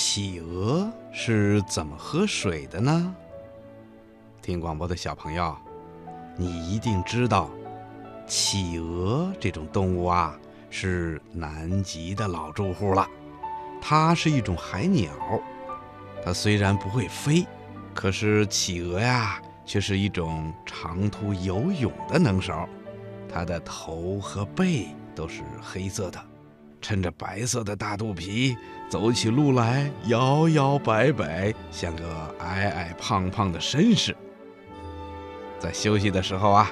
企鹅是怎么喝水的呢？听广播的小朋友，你一定知道，企鹅这种动物啊，是南极的老住户了。它是一种海鸟，它虽然不会飞，可是企鹅呀，却是一种长途游泳的能手。它的头和背都是黑色的，撑着白色的大肚皮，走起路来摇摇摆摆，像个矮矮胖胖的绅士。在休息的时候啊，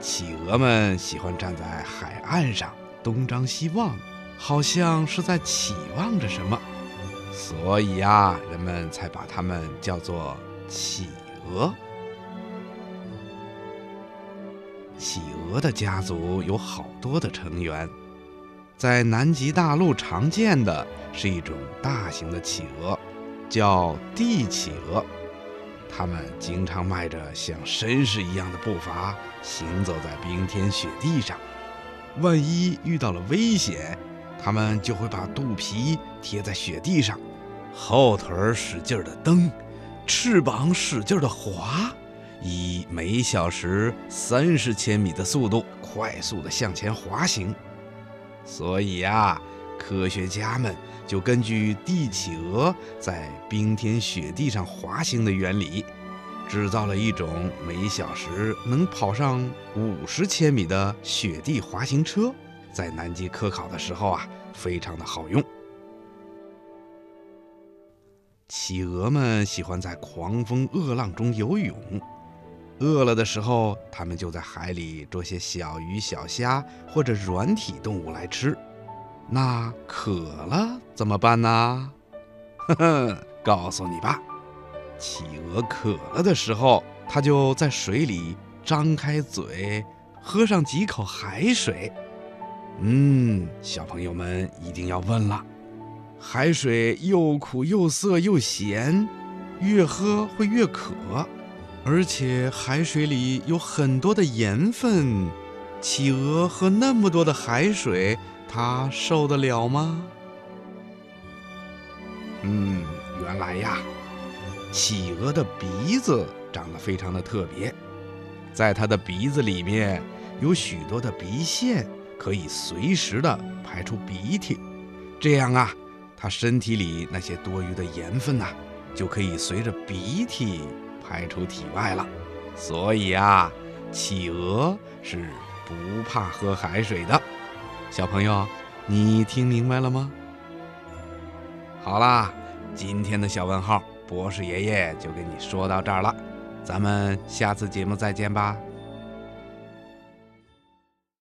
企鹅们喜欢站在海岸上东张西望。好像是在期望着什么，所以啊，人们才把它们叫做企鹅。企鹅的家族有好多的成员，在南极大陆常见的是一种大型的企鹅，叫帝企鹅。它们经常迈着像绅士一样的步伐，行走在冰天雪地上。万一遇到了危险，它们就会把肚皮贴在雪地上，后腿使劲的蹬，翅膀使劲的划，以每小时三十千米的速度快速的向前滑行。所以呀，科学家们就根据帝企鹅在冰天雪地上滑行的原理，制造了一种每小时能跑上五十千米的雪地滑行车。在南极科考的时候啊，非常的好用。企鹅们喜欢在狂风恶浪中游泳，饿了的时候，它们就在海里捉些小鱼小虾或者软体动物来吃。那渴了怎么办呢？呵呵，告诉你吧，企鹅渴了的时候，它就在水里张开嘴，喝上几口海水。嗯，小朋友们一定要问了：海水又苦又涩又咸，越喝会越渴，而且海水里有很多的盐分。企鹅喝那么多的海水，它受得了吗？嗯，原来呀，企鹅的鼻子长得非常的特别，在它的鼻子里面有许多的鼻腺。可以随时的排出鼻涕，这样啊，它身体里那些多余的盐分呐，就可以随着鼻涕排出体外了。所以啊，企鹅是不怕喝海水的。小朋友，你听明白了吗？好啦，今天的小问号，博士爷爷就给你说到这儿了，咱们下次节目再见吧。